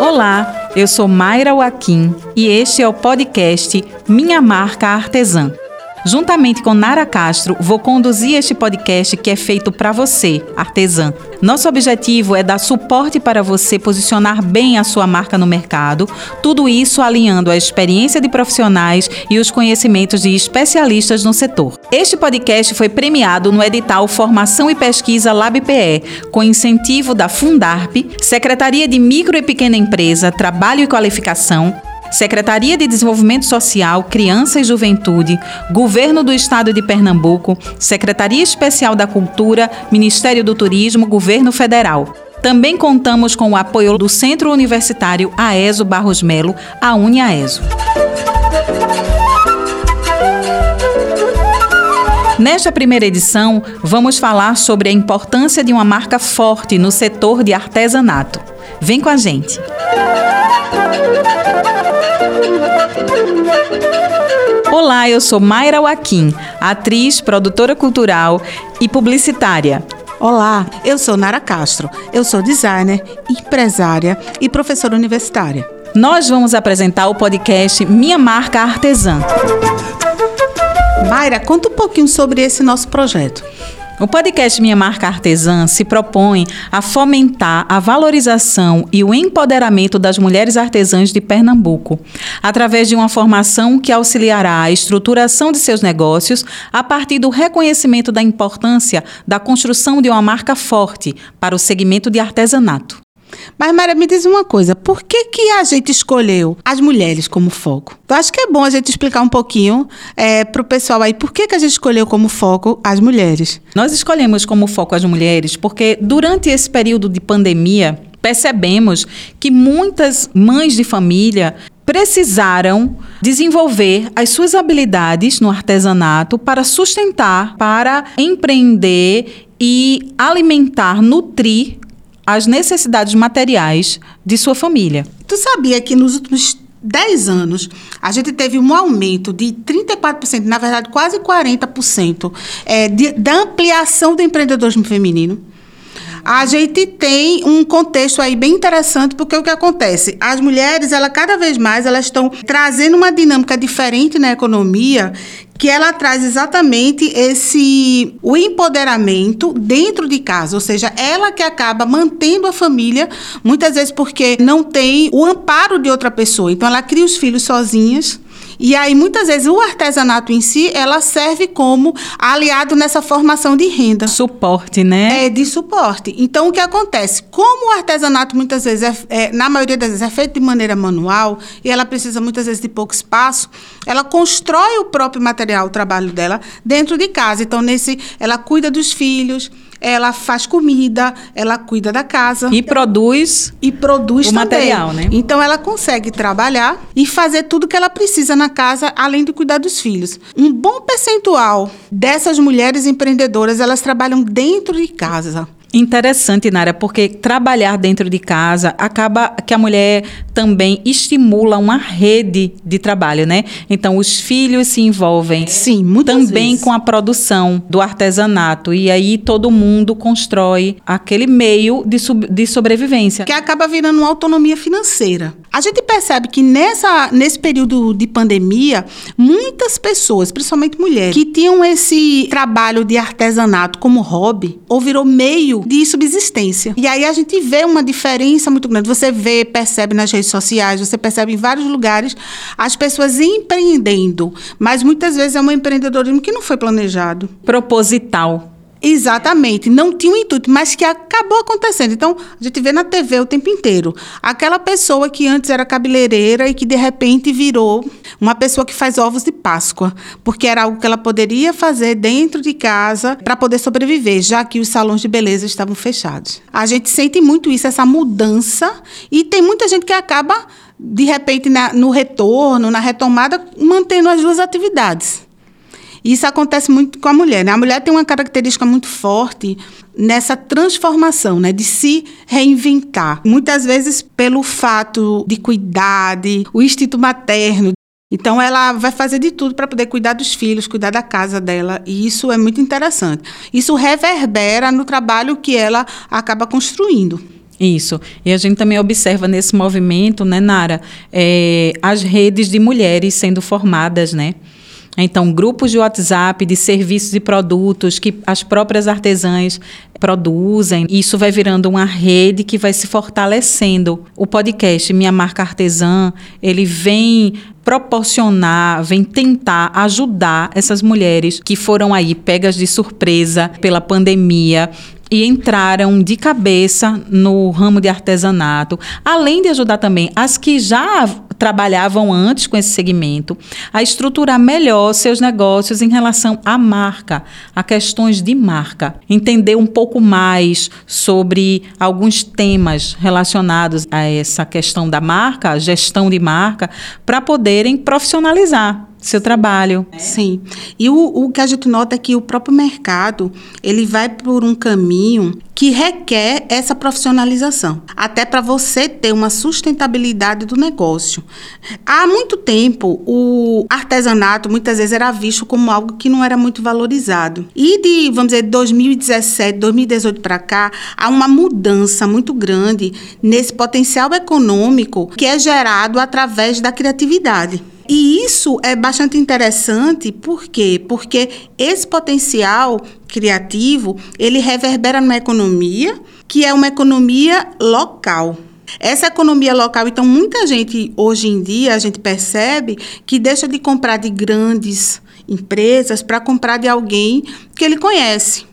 Olá, eu sou Mayra Joaquim e este é o podcast Minha Marca Artesã. Juntamente com Nara Castro, vou conduzir este podcast que é feito para você, artesã. Nosso objetivo é dar suporte para você posicionar bem a sua marca no mercado, tudo isso alinhando a experiência de profissionais e os conhecimentos de especialistas no setor. Este podcast foi premiado no edital Formação e Pesquisa LabPE, com incentivo da Fundarp, Secretaria de Micro e Pequena Empresa, Trabalho e Qualificação, Secretaria de Desenvolvimento Social, Criança e Juventude, Governo do Estado de Pernambuco, Secretaria Especial da Cultura, Ministério do Turismo, Governo Federal. Também contamos com o apoio do Centro Universitário AESO Barros Melo, a UniAESO. Nesta primeira edição, vamos falar sobre a importância de uma marca forte no setor de artesanato. Vem com a gente! Olá, eu sou Mayra Joaquim, atriz, produtora cultural e publicitária. Olá, eu sou Nara Castro. Eu sou designer, empresária e professora universitária. Nós vamos apresentar o podcast Minha Marca Artesã. Mayra, conta um pouquinho sobre esse nosso projeto. O podcast Minha Marca Artesã se propõe a fomentar a valorização e o empoderamento das mulheres artesãs de Pernambuco, através de uma formação que auxiliará a estruturação de seus negócios a partir do reconhecimento da importância da construção de uma marca forte para o segmento de artesanato. Mas, Maria, me diz uma coisa: por que, que a gente escolheu as mulheres como foco? Eu acho que é bom a gente explicar um pouquinho é, para o pessoal aí por que, que a gente escolheu como foco as mulheres. Nós escolhemos como foco as mulheres porque, durante esse período de pandemia, percebemos que muitas mães de família precisaram desenvolver as suas habilidades no artesanato para sustentar, para empreender e alimentar, nutrir as necessidades materiais de sua família. Tu sabia que nos últimos 10 anos, a gente teve um aumento de 34%, na verdade, quase 40%, é, de, da ampliação do empreendedorismo feminino. A gente tem um contexto aí bem interessante, porque o que acontece? As mulheres, ela cada vez mais, elas estão trazendo uma dinâmica diferente na economia, que ela traz exatamente esse o empoderamento dentro de casa, ou seja, ela que acaba mantendo a família, muitas vezes porque não tem o amparo de outra pessoa. Então ela cria os filhos sozinhas e aí, muitas vezes, o artesanato em si, ela serve como aliado nessa formação de renda. Suporte, né? É, de suporte. Então, o que acontece? Como o artesanato, muitas vezes, é, é, na maioria das vezes, é feito de maneira manual, e ela precisa, muitas vezes, de pouco espaço, ela constrói o próprio material, o trabalho dela, dentro de casa. Então, nesse, ela cuida dos filhos, ela faz comida, ela cuida da casa. E produz e produz o também. material, né? Então ela consegue trabalhar e fazer tudo que ela precisa na casa, além de cuidar dos filhos. Um bom percentual dessas mulheres empreendedoras, elas trabalham dentro de casa. Interessante, Nara, porque trabalhar dentro de casa acaba que a mulher também estimula uma rede de trabalho, né? Então, os filhos se envolvem Sim, também vezes. com a produção do artesanato. E aí todo mundo constrói aquele meio de, de sobrevivência. Que acaba virando uma autonomia financeira. A gente percebe que nessa, nesse período de pandemia, muitas pessoas, principalmente mulheres, que tinham esse trabalho de artesanato como hobby, ou virou meio de subsistência. E aí a gente vê uma diferença muito grande. Você vê, percebe nas redes sociais, você percebe em vários lugares as pessoas empreendendo, mas muitas vezes é um empreendedorismo que não foi planejado. Proposital. Exatamente, não tinha um intuito, mas que acabou acontecendo. Então, a gente vê na TV o tempo inteiro. Aquela pessoa que antes era cabeleireira e que de repente virou uma pessoa que faz ovos de Páscoa, porque era algo que ela poderia fazer dentro de casa para poder sobreviver, já que os salões de beleza estavam fechados. A gente sente muito isso, essa mudança, e tem muita gente que acaba, de repente, na, no retorno, na retomada, mantendo as duas atividades. Isso acontece muito com a mulher. Né? A mulher tem uma característica muito forte nessa transformação, né? de se reinventar. Muitas vezes pelo fato de cuidar, de, o instinto materno, Então ela vai fazer de tudo para poder cuidar dos filhos, cuidar da casa dela, e isso é muito interessante. Isso reverbera no trabalho que ela acaba construindo. Isso. E a gente também observa nesse movimento, né, Nara, é, as redes de mulheres sendo formadas, né? Então, grupos de WhatsApp de serviços e produtos que as próprias artesãs produzem. Isso vai virando uma rede que vai se fortalecendo. O podcast Minha Marca Artesã, ele vem proporcionar, vem tentar ajudar essas mulheres que foram aí pegas de surpresa pela pandemia e entraram de cabeça no ramo de artesanato, além de ajudar também as que já trabalhavam antes com esse segmento a estruturar melhor seus negócios em relação à marca, a questões de marca, entender um pouco mais sobre alguns temas relacionados a essa questão da marca, gestão de marca, para poderem profissionalizar seu trabalho. Sim. E o, o que a gente nota é que o próprio mercado, ele vai por um caminho que requer essa profissionalização, até para você ter uma sustentabilidade do negócio. Há muito tempo, o artesanato muitas vezes era visto como algo que não era muito valorizado. E de, vamos dizer, 2017, 2018 para cá, há uma mudança muito grande nesse potencial econômico que é gerado através da criatividade. E isso é bastante interessante, por quê? Porque esse potencial criativo, ele reverbera numa economia que é uma economia local. Essa economia local, então muita gente hoje em dia a gente percebe que deixa de comprar de grandes empresas para comprar de alguém que ele conhece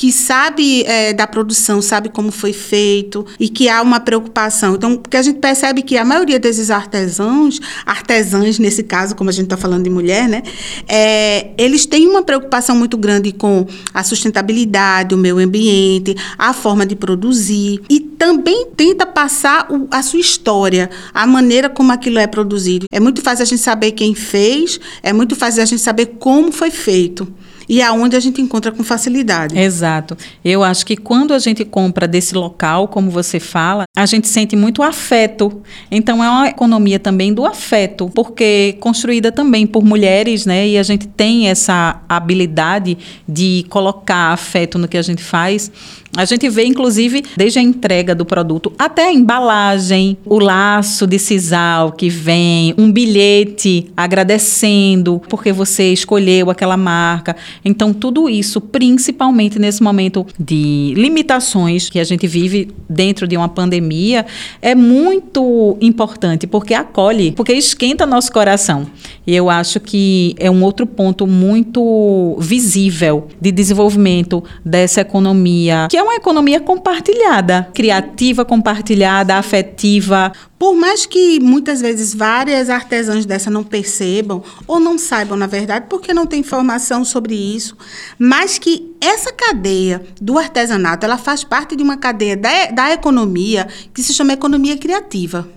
que sabe é, da produção, sabe como foi feito e que há uma preocupação. Então, porque a gente percebe que a maioria desses artesãos, artesãs nesse caso, como a gente está falando de mulher, né, é, eles têm uma preocupação muito grande com a sustentabilidade, o meio ambiente, a forma de produzir e também tenta passar o, a sua história, a maneira como aquilo é produzido. É muito fácil a gente saber quem fez, é muito fácil a gente saber como foi feito e aonde a gente encontra com facilidade. Exato. Eu acho que quando a gente compra desse local, como você fala, a gente sente muito afeto. Então é uma economia também do afeto, porque construída também por mulheres, né? E a gente tem essa habilidade de colocar afeto no que a gente faz. A gente vê, inclusive, desde a entrega do produto até a embalagem, o laço de sisal que vem, um bilhete agradecendo porque você escolheu aquela marca. Então, tudo isso, principalmente nesse momento de limitações que a gente vive dentro de uma pandemia, é muito importante porque acolhe, porque esquenta nosso coração. E eu acho que é um outro ponto muito visível de desenvolvimento dessa economia que é uma economia compartilhada, criativa, compartilhada, afetiva. Por mais que muitas vezes várias artesãs dessa não percebam ou não saibam, na verdade, porque não tem informação sobre isso, mas que essa cadeia do artesanato, ela faz parte de uma cadeia da, da economia que se chama economia criativa.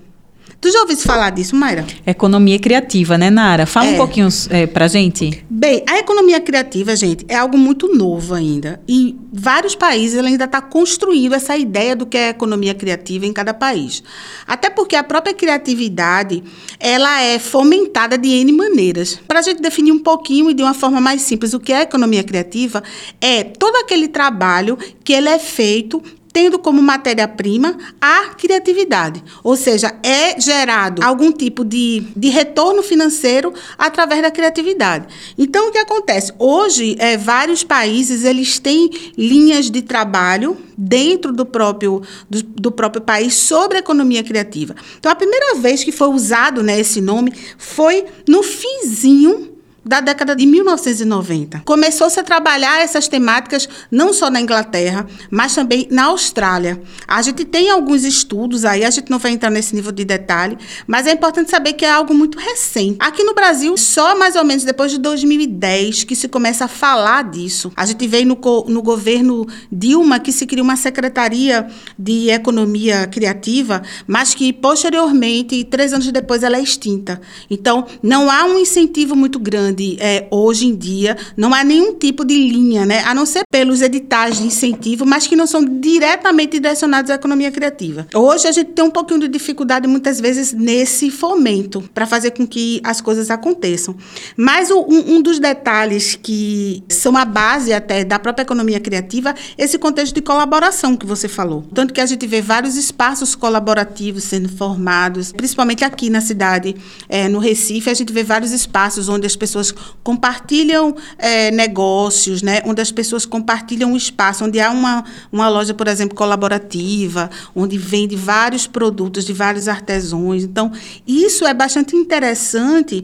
Tu já ouviu falar disso, Mayra? Economia criativa, né, Nara? Fala é. um pouquinho é, pra gente. Bem, a economia criativa, gente, é algo muito novo ainda. E vários países ainda estão tá construindo essa ideia do que é economia criativa em cada país. Até porque a própria criatividade, ela é fomentada de N maneiras. Para a gente definir um pouquinho e de uma forma mais simples o que é economia criativa, é todo aquele trabalho que ele é feito tendo como matéria-prima a criatividade. Ou seja, é gerado algum tipo de, de retorno financeiro através da criatividade. Então, o que acontece? Hoje, é, vários países eles têm linhas de trabalho dentro do próprio, do, do próprio país sobre economia criativa. Então, a primeira vez que foi usado né, esse nome foi no finzinho da década de 1990. Começou-se a trabalhar essas temáticas não só na Inglaterra, mas também na Austrália. A gente tem alguns estudos aí, a gente não vai entrar nesse nível de detalhe, mas é importante saber que é algo muito recente. Aqui no Brasil, só mais ou menos depois de 2010 que se começa a falar disso. A gente veio no, no governo Dilma que se cria uma secretaria de economia criativa, mas que posteriormente, três anos depois, ela é extinta. Então, não há um incentivo muito grande grande é, hoje em dia. Não há nenhum tipo de linha, né? A não ser pelos editais de incentivo, mas que não são diretamente direcionados à economia criativa. Hoje a gente tem um pouquinho de dificuldade muitas vezes nesse fomento para fazer com que as coisas aconteçam. Mas o, um, um dos detalhes que são a base até da própria economia criativa, esse contexto de colaboração que você falou. Tanto que a gente vê vários espaços colaborativos sendo formados, principalmente aqui na cidade, é, no Recife, a gente vê vários espaços onde as pessoas compartilham é, negócios, né? onde as pessoas compartilham um espaço, onde há uma, uma loja, por exemplo, colaborativa, onde vende vários produtos de vários artesãos. Então, isso é bastante interessante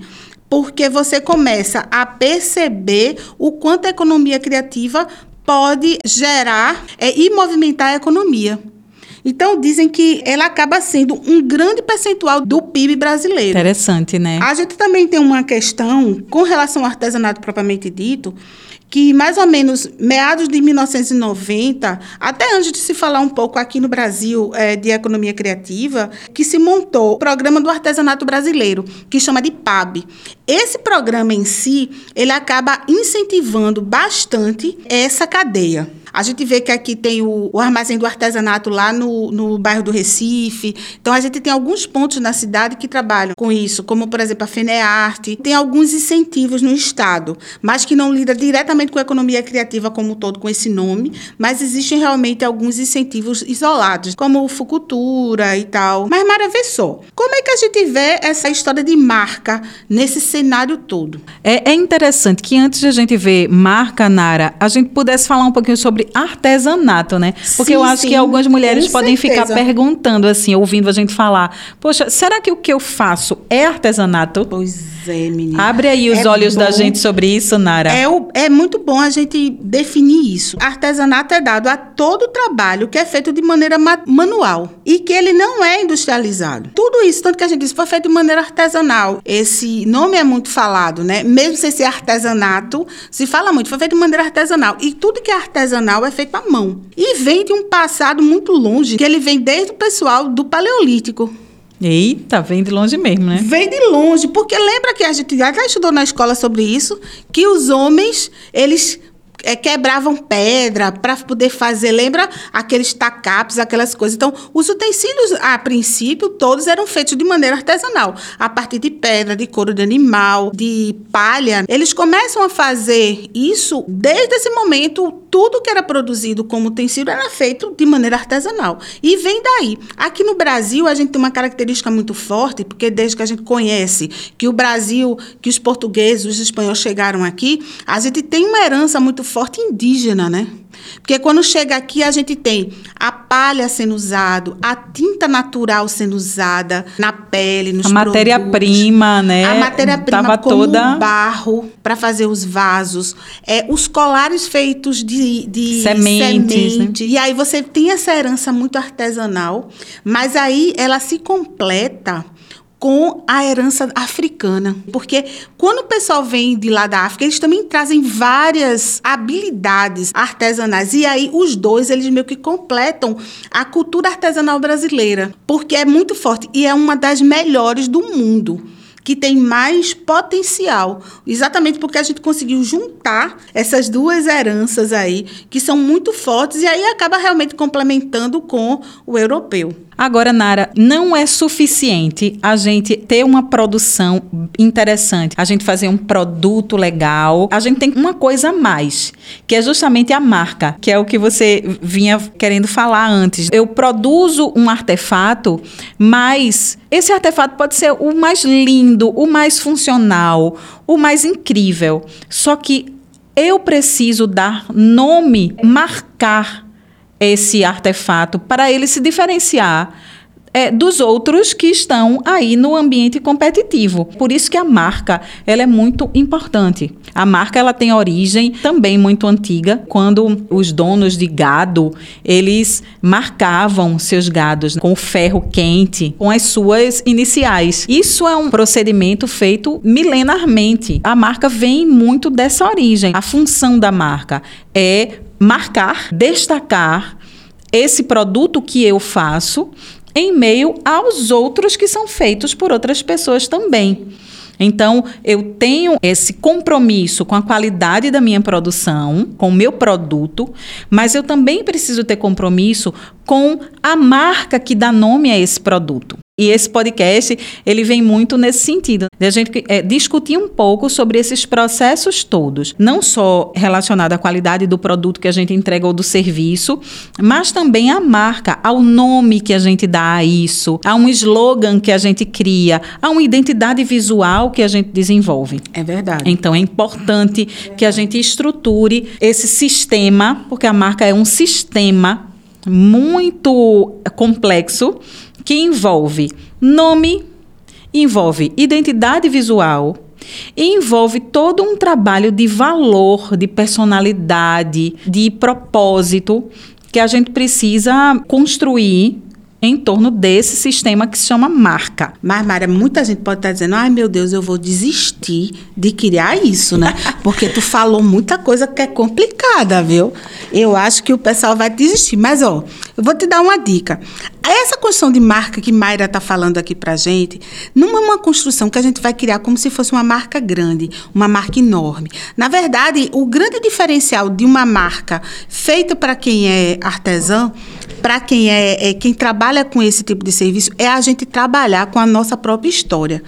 porque você começa a perceber o quanto a economia criativa pode gerar é, e movimentar a economia. Então, dizem que ela acaba sendo um grande percentual do PIB brasileiro. Interessante, né? A gente também tem uma questão com relação ao artesanato propriamente dito, que mais ou menos meados de 1990, até antes de se falar um pouco aqui no Brasil é, de economia criativa, que se montou o programa do artesanato brasileiro, que chama de PAB. Esse programa em si, ele acaba incentivando bastante essa cadeia. A gente vê que aqui tem o, o armazém do artesanato lá no, no bairro do Recife. Então, a gente tem alguns pontos na cidade que trabalham com isso, como, por exemplo, a FENEARTE. Tem alguns incentivos no Estado, mas que não lida diretamente com a economia criativa como um todo, com esse nome, mas existem realmente alguns incentivos isolados, como o Fucultura e tal. Mas, Mara, vê só, como é que a gente vê essa história de marca nesse cenário todo? É, é interessante que antes de a gente ver marca, Nara, a gente pudesse falar um pouquinho sobre artesanato, né? Porque sim, eu acho sim, que algumas mulheres podem certeza. ficar perguntando, assim, ouvindo a gente falar: Poxa, será que o que eu faço é artesanato? Pois é, menina. Abre aí os é olhos bom, da gente sobre isso, Nara. É, o, é muito bom a gente definir isso. Artesanato é dado a todo trabalho que é feito de maneira ma manual e que ele não é industrializado. Tudo isso, tanto que a gente diz, foi feito de maneira artesanal. Esse nome é muito falado, né? Mesmo sem ser artesanato, se fala muito, foi feito de maneira artesanal. E tudo que é artesanal é feito à mão. E vem de um passado muito longe, que ele vem desde o pessoal do Paleolítico. Eita, vem de longe mesmo, né? Vem de longe, porque lembra que a gente já estudou na escola sobre isso, que os homens, eles é, quebravam pedra para poder fazer, lembra aqueles tacapes, aquelas coisas. Então, os utensílios, a princípio, todos eram feitos de maneira artesanal, a partir de pedra, de couro de animal, de palha. Eles começam a fazer isso desde esse momento. Tudo que era produzido como utensílio era feito de maneira artesanal. E vem daí. Aqui no Brasil, a gente tem uma característica muito forte, porque desde que a gente conhece que o Brasil, que os portugueses, os espanhóis chegaram aqui, a gente tem uma herança muito forte indígena, né? Porque quando chega aqui, a gente tem a palha sendo usado, a tinta natural sendo usada na pele, nos A matéria-prima, né? A matéria-prima como toda... barro para fazer os vasos. É, os colares feitos de, de sementes. Né? Semente. Né? E aí você tem essa herança muito artesanal, mas aí ela se completa com a herança africana. Porque quando o pessoal vem de lá da África, eles também trazem várias habilidades artesanais. E aí os dois, eles meio que completam a cultura artesanal brasileira. Porque é muito forte e é uma das melhores do mundo que tem mais potencial, exatamente porque a gente conseguiu juntar essas duas heranças aí, que são muito fortes, e aí acaba realmente complementando com o europeu. Agora, Nara, não é suficiente a gente ter uma produção interessante, a gente fazer um produto legal. A gente tem uma coisa a mais, que é justamente a marca, que é o que você vinha querendo falar antes. Eu produzo um artefato, mas esse artefato pode ser o mais lindo, o mais funcional, o mais incrível. Só que eu preciso dar nome, marcar esse artefato para ele se diferenciar é, dos outros que estão aí no ambiente competitivo. Por isso que a marca ela é muito importante. A marca ela tem origem também muito antiga, quando os donos de gado eles marcavam seus gados com ferro quente, com as suas iniciais. Isso é um procedimento feito milenarmente. A marca vem muito dessa origem. A função da marca é marcar, destacar esse produto que eu faço em meio aos outros que são feitos por outras pessoas também. Então, eu tenho esse compromisso com a qualidade da minha produção, com o meu produto, mas eu também preciso ter compromisso com a marca que dá nome a esse produto. E esse podcast, ele vem muito nesse sentido, de a gente é, discutir um pouco sobre esses processos todos, não só relacionado à qualidade do produto que a gente entrega ou do serviço, mas também à marca, ao nome que a gente dá a isso, a um slogan que a gente cria, a uma identidade visual que a gente desenvolve. É verdade. Então é importante que a gente estruture esse sistema, porque a marca é um sistema muito complexo que envolve nome, envolve identidade visual, e envolve todo um trabalho de valor, de personalidade, de propósito que a gente precisa construir em torno desse sistema que se chama marca. Mas, Mária, muita gente pode estar dizendo, ai meu Deus, eu vou desistir de criar isso, né? Porque tu falou muita coisa que é complicada, viu? Eu acho que o pessoal vai desistir. Mas, ó, eu vou te dar uma dica. Essa construção de marca que Mayra está falando aqui pra gente, não é uma construção que a gente vai criar como se fosse uma marca grande, uma marca enorme. Na verdade, o grande diferencial de uma marca feita para quem é artesão para quem é, é, quem trabalha com esse tipo de serviço é a gente trabalhar com a nossa própria história.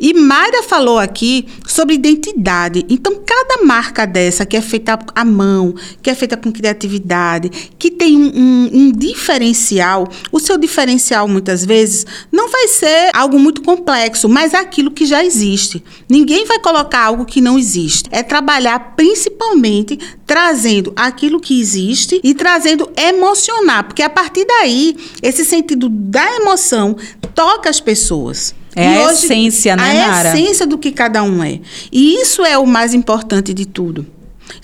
E Mayra falou aqui sobre identidade. Então, cada marca dessa que é feita à mão, que é feita com criatividade, que tem um, um, um diferencial, o seu diferencial muitas vezes não vai ser algo muito complexo, mas é aquilo que já existe. Ninguém vai colocar algo que não existe. É trabalhar principalmente trazendo aquilo que existe e trazendo emocionar, porque a partir daí, esse sentido da emoção toca as pessoas. É e a hoje, essência, né, a Nara? A essência do que cada um é. E isso é o mais importante de tudo.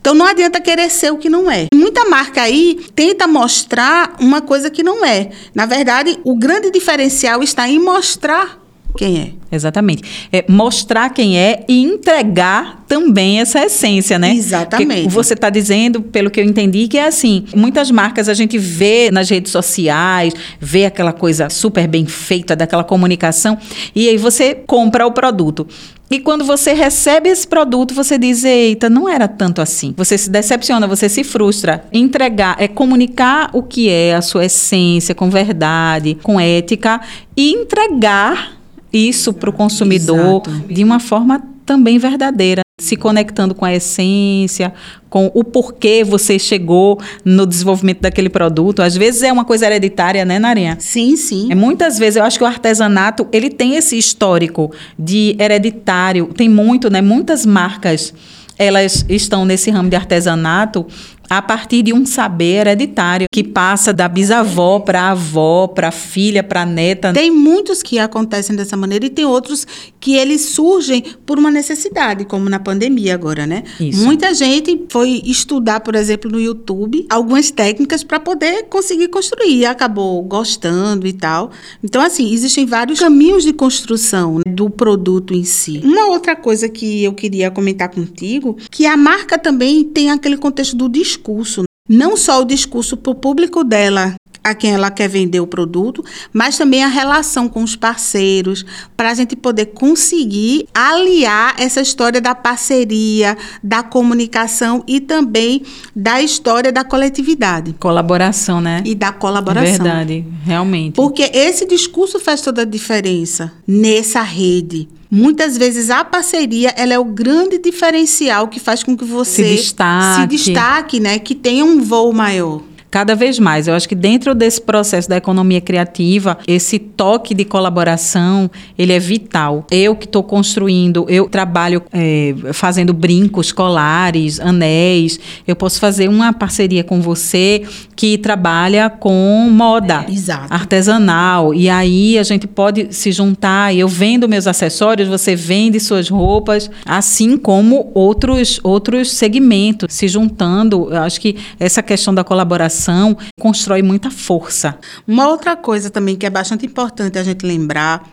Então não adianta querer ser o que não é. Muita marca aí tenta mostrar uma coisa que não é. Na verdade, o grande diferencial está em mostrar quem é. Exatamente. É mostrar quem é e entregar também essa essência, né? Exatamente. Porque você está dizendo, pelo que eu entendi, que é assim: muitas marcas a gente vê nas redes sociais, vê aquela coisa super bem feita daquela comunicação, e aí você compra o produto. E quando você recebe esse produto, você diz: eita, não era tanto assim. Você se decepciona, você se frustra. Entregar é comunicar o que é a sua essência com verdade, com ética e entregar isso para o consumidor Exato. de uma forma também verdadeira, se conectando com a essência, com o porquê você chegou no desenvolvimento daquele produto. Às vezes é uma coisa hereditária, né, Narinha? Sim, sim. É, muitas vezes eu acho que o artesanato, ele tem esse histórico de hereditário, tem muito, né? Muitas marcas elas estão nesse ramo de artesanato a partir de um saber hereditário que passa da bisavó para a avó, para a filha, para a neta. Tem muitos que acontecem dessa maneira e tem outros que eles surgem por uma necessidade, como na pandemia agora, né? Isso. Muita gente foi estudar, por exemplo, no YouTube algumas técnicas para poder conseguir construir e acabou gostando e tal. Então, assim, existem vários caminhos de construção né, do produto em si. Uma outra coisa que eu queria comentar contigo, que a marca também tem aquele contexto do discurso discurso, não só o discurso para o público dela, a quem ela quer vender o produto, mas também a relação com os parceiros, para a gente poder conseguir aliar essa história da parceria, da comunicação e também da história da coletividade. Colaboração, né? E da colaboração. Verdade, realmente. Porque esse discurso faz toda a diferença nessa rede. Muitas vezes a parceria ela é o grande diferencial que faz com que você se destaque, se destaque né? Que tenha um voo maior cada vez mais. Eu acho que dentro desse processo da economia criativa, esse toque de colaboração, ele é vital. Eu que estou construindo, eu trabalho é, fazendo brincos, colares, anéis, eu posso fazer uma parceria com você que trabalha com moda é, artesanal. E aí a gente pode se juntar, eu vendo meus acessórios, você vende suas roupas, assim como outros, outros segmentos se juntando. Eu acho que essa questão da colaboração constrói muita força. Uma outra coisa também que é bastante importante a gente lembrar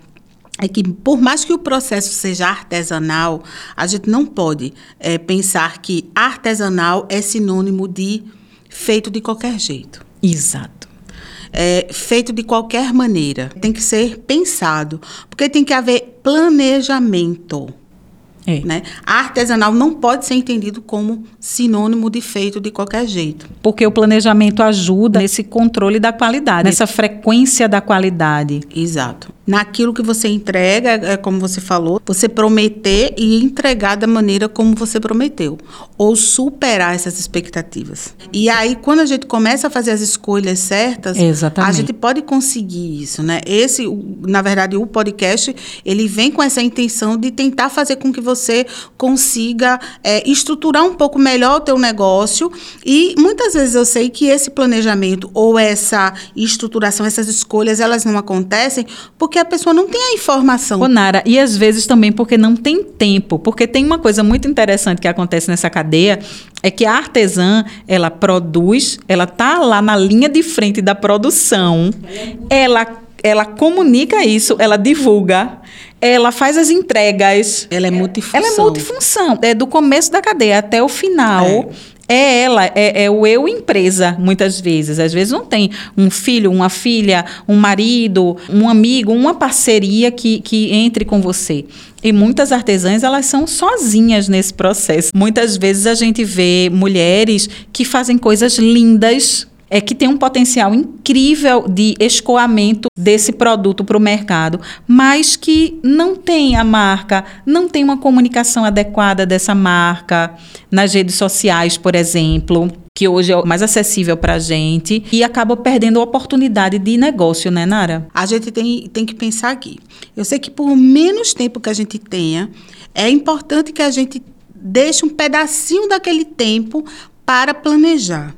é que, por mais que o processo seja artesanal, a gente não pode é, pensar que artesanal é sinônimo de feito de qualquer jeito. Exato. É, feito de qualquer maneira. Tem que ser pensado, porque tem que haver planejamento. É. Né? Artesanal não pode ser entendido como sinônimo de feito de qualquer jeito. Porque o planejamento ajuda nesse controle da qualidade, nessa frequência da qualidade. Exato. Naquilo que você entrega, é como você falou, você prometer e entregar da maneira como você prometeu, ou superar essas expectativas. E aí, quando a gente começa a fazer as escolhas certas, Exatamente. a gente pode conseguir isso, né? Esse, na verdade, o podcast, ele vem com essa intenção de tentar fazer com que você consiga é, estruturar um pouco melhor o teu negócio. E muitas vezes eu sei que esse planejamento ou essa estruturação, essas escolhas, elas não acontecem porque a pessoa não tem a informação. Ô, Nara, e às vezes também porque não tem tempo, porque tem uma coisa muito interessante que acontece nessa cadeia, é que a artesã, ela produz, ela tá lá na linha de frente da produção, ela ela comunica isso, ela divulga, ela faz as entregas. Ela é multifunção. Ela é multifunção. É do começo da cadeia até o final. É. É ela, é, é, o eu empresa, muitas vezes. Às vezes não tem um filho, uma filha, um marido, um amigo, uma parceria que, que entre com você. E muitas artesãs, elas são sozinhas nesse processo. Muitas vezes a gente vê mulheres que fazem coisas lindas é que tem um potencial incrível de escoamento desse produto para o mercado, mas que não tem a marca, não tem uma comunicação adequada dessa marca nas redes sociais, por exemplo que hoje é mais acessível para a gente e acaba perdendo a oportunidade de negócio, né, Nara? A gente tem, tem que pensar aqui. Eu sei que por menos tempo que a gente tenha, é importante que a gente deixe um pedacinho daquele tempo para planejar.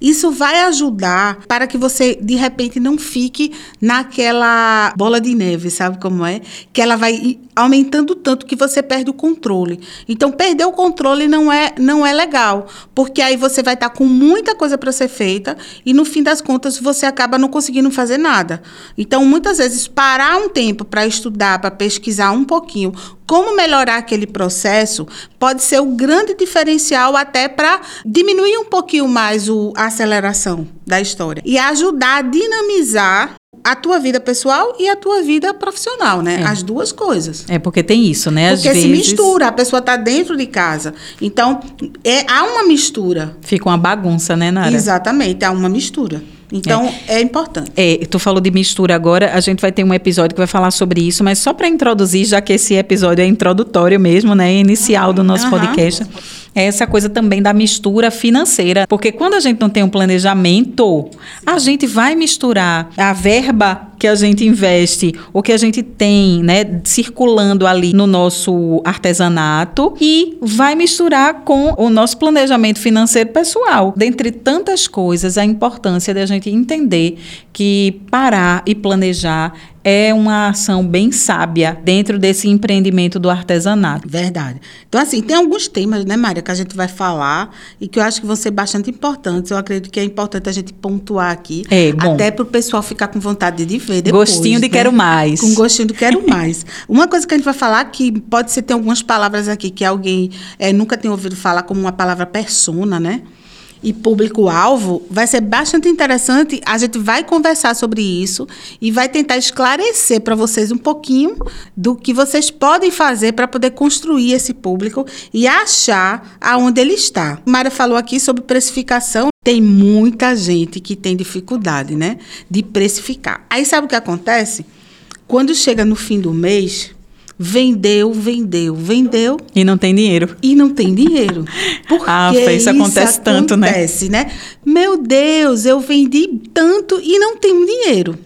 Isso vai ajudar para que você, de repente, não fique naquela bola de neve, sabe como é? Que ela vai aumentando tanto que você perde o controle. Então, perder o controle não é, não é legal, porque aí você vai estar com muita coisa para ser feita e, no fim das contas, você acaba não conseguindo fazer nada. Então, muitas vezes, parar um tempo para estudar, para pesquisar um pouquinho como melhorar aquele processo pode ser o grande diferencial até para diminuir um pouquinho mais o, a aceleração da história e ajudar a dinamizar a tua vida pessoal e a tua vida profissional, né? É. As duas coisas. É porque tem isso, né? Às porque vezes... se mistura, a pessoa está dentro de casa. Então, é, há uma mistura. Fica uma bagunça, né, Nara? Exatamente, há uma mistura. Então, é. é. importante. É, tu falou de mistura agora, a gente vai ter um episódio que vai falar sobre isso, mas só para introduzir, já que esse episódio é introdutório mesmo, né, inicial do nosso uhum. podcast é essa coisa também da mistura financeira. Porque quando a gente não tem um planejamento, a gente vai misturar a verba que a gente investe, o que a gente tem, né, circulando ali no nosso artesanato e vai misturar com o nosso planejamento financeiro pessoal. Dentre tantas coisas, a importância da gente entender que parar e planejar é uma ação bem sábia dentro desse empreendimento do artesanato. Verdade. Então, assim, tem alguns temas, né, Mária, que a gente vai falar e que eu acho que vão ser bastante importantes. Eu acredito que é importante a gente pontuar aqui. É, bom. Até para o pessoal ficar com vontade de ver depois. Gostinho de né? quero mais. Com gostinho de quero mais. Uma coisa que a gente vai falar, que pode ser, tem algumas palavras aqui que alguém é, nunca tem ouvido falar, como uma palavra persona, né? E público-alvo, vai ser bastante interessante. A gente vai conversar sobre isso e vai tentar esclarecer para vocês um pouquinho do que vocês podem fazer para poder construir esse público e achar aonde ele está. Mara falou aqui sobre precificação. Tem muita gente que tem dificuldade, né, de precificar. Aí sabe o que acontece? Quando chega no fim do mês, vendeu, vendeu, vendeu. E não tem dinheiro. E não tem dinheiro. Porque ah, isso acontece tanto, né? acontece, né? Meu Deus, eu vendi tanto e não tenho dinheiro.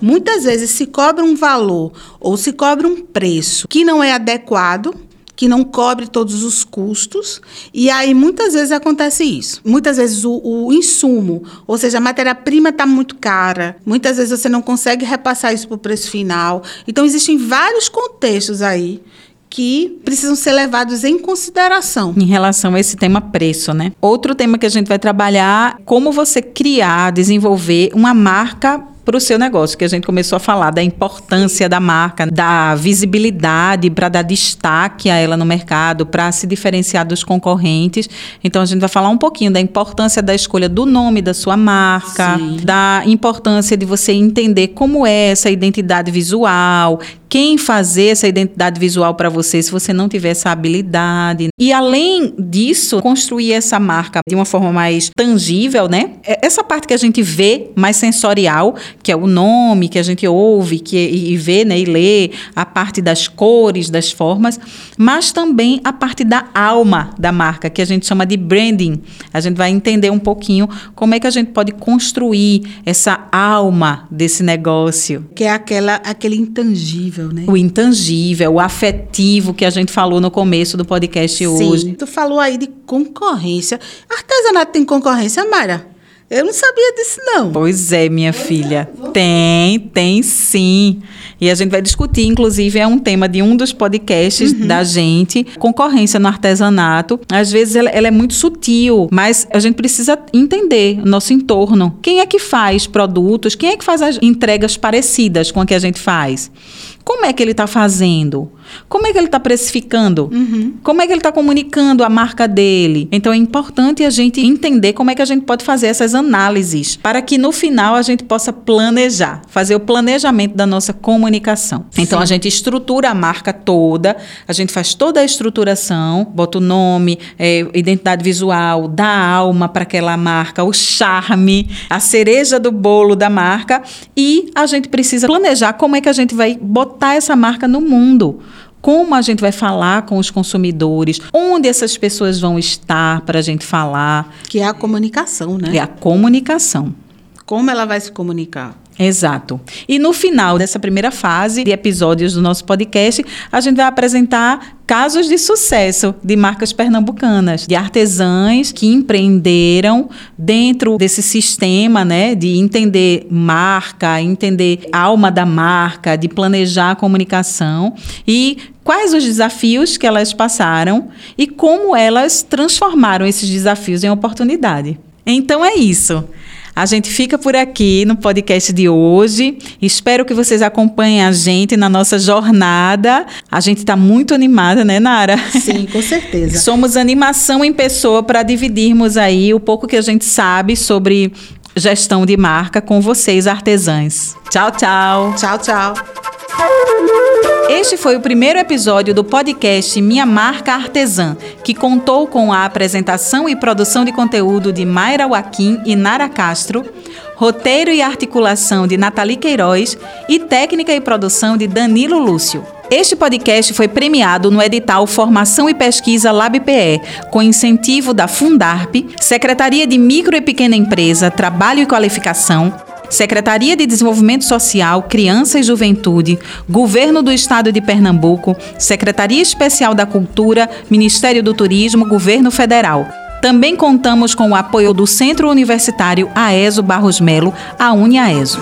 Muitas vezes se cobra um valor ou se cobra um preço que não é adequado que não cobre todos os custos. E aí, muitas vezes acontece isso. Muitas vezes o, o insumo, ou seja, a matéria-prima está muito cara. Muitas vezes você não consegue repassar isso para o preço final. Então, existem vários contextos aí que precisam ser levados em consideração. Em relação a esse tema preço, né? Outro tema que a gente vai trabalhar, como você criar, desenvolver uma marca para o seu negócio, que a gente começou a falar da importância da marca, da visibilidade para dar destaque a ela no mercado, para se diferenciar dos concorrentes. Então a gente vai falar um pouquinho da importância da escolha do nome da sua marca, Sim. da importância de você entender como é essa identidade visual, quem fazer essa identidade visual para você se você não tiver essa habilidade. E além disso, construir essa marca de uma forma mais tangível, né? É, essa parte que a gente vê, mais sensorial, que é o nome, que a gente ouve que, e vê, né? E lê, a parte das cores, das formas, mas também a parte da alma da marca, que a gente chama de branding. A gente vai entender um pouquinho como é que a gente pode construir essa alma desse negócio. Que é aquela, aquele intangível, né? O intangível, o afetivo que a gente falou no começo do podcast Sim. hoje. Tu falou aí de concorrência. Artesanato tem concorrência, Mara? Eu não sabia disso, não. Pois é, minha filha. Tem, tem sim. E a gente vai discutir, inclusive, é um tema de um dos podcasts uhum. da gente, concorrência no artesanato. Às vezes ela, ela, é muito sutil, mas a gente precisa entender o nosso entorno. Quem é que faz produtos? Quem é que faz as entregas parecidas com a que a gente faz? Como é que ele está fazendo? Como é que ele está precificando? Uhum. Como é que ele está comunicando a marca dele? Então é importante a gente entender como é que a gente pode fazer essas análises para que no final a gente possa planejar, fazer o planejamento da nossa comunicação. Então Sim. a gente estrutura a marca toda, a gente faz toda a estruturação, bota o nome, é, identidade visual, dá alma para aquela marca, o charme, a cereja do bolo da marca e a gente precisa planejar como é que a gente vai botar essa marca no mundo como a gente vai falar com os consumidores, onde essas pessoas vão estar para a gente falar. Que é a comunicação, né? É a comunicação. Como ela vai se comunicar? Exato. E no final dessa primeira fase de episódios do nosso podcast, a gente vai apresentar casos de sucesso de marcas pernambucanas, de artesãs que empreenderam dentro desse sistema, né, de entender marca, entender alma da marca, de planejar a comunicação e quais os desafios que elas passaram e como elas transformaram esses desafios em oportunidade. Então é isso. A gente fica por aqui no podcast de hoje. Espero que vocês acompanhem a gente na nossa jornada. A gente está muito animada, né, Nara? Sim, com certeza. Somos animação em pessoa para dividirmos aí o pouco que a gente sabe sobre gestão de marca com vocês, artesãs. Tchau, tchau. Tchau, tchau. Este foi o primeiro episódio do podcast Minha Marca Artesã, que contou com a apresentação e produção de conteúdo de Mayra Joaquim e Nara Castro, roteiro e articulação de Nathalie Queiroz e técnica e produção de Danilo Lúcio. Este podcast foi premiado no edital Formação e Pesquisa LabPE, com incentivo da Fundarp, Secretaria de Micro e Pequena Empresa, Trabalho e Qualificação, Secretaria de Desenvolvimento Social, Criança e Juventude, Governo do Estado de Pernambuco, Secretaria Especial da Cultura, Ministério do Turismo, Governo Federal. Também contamos com o apoio do Centro Universitário AESO Barros Melo, a UniAESO.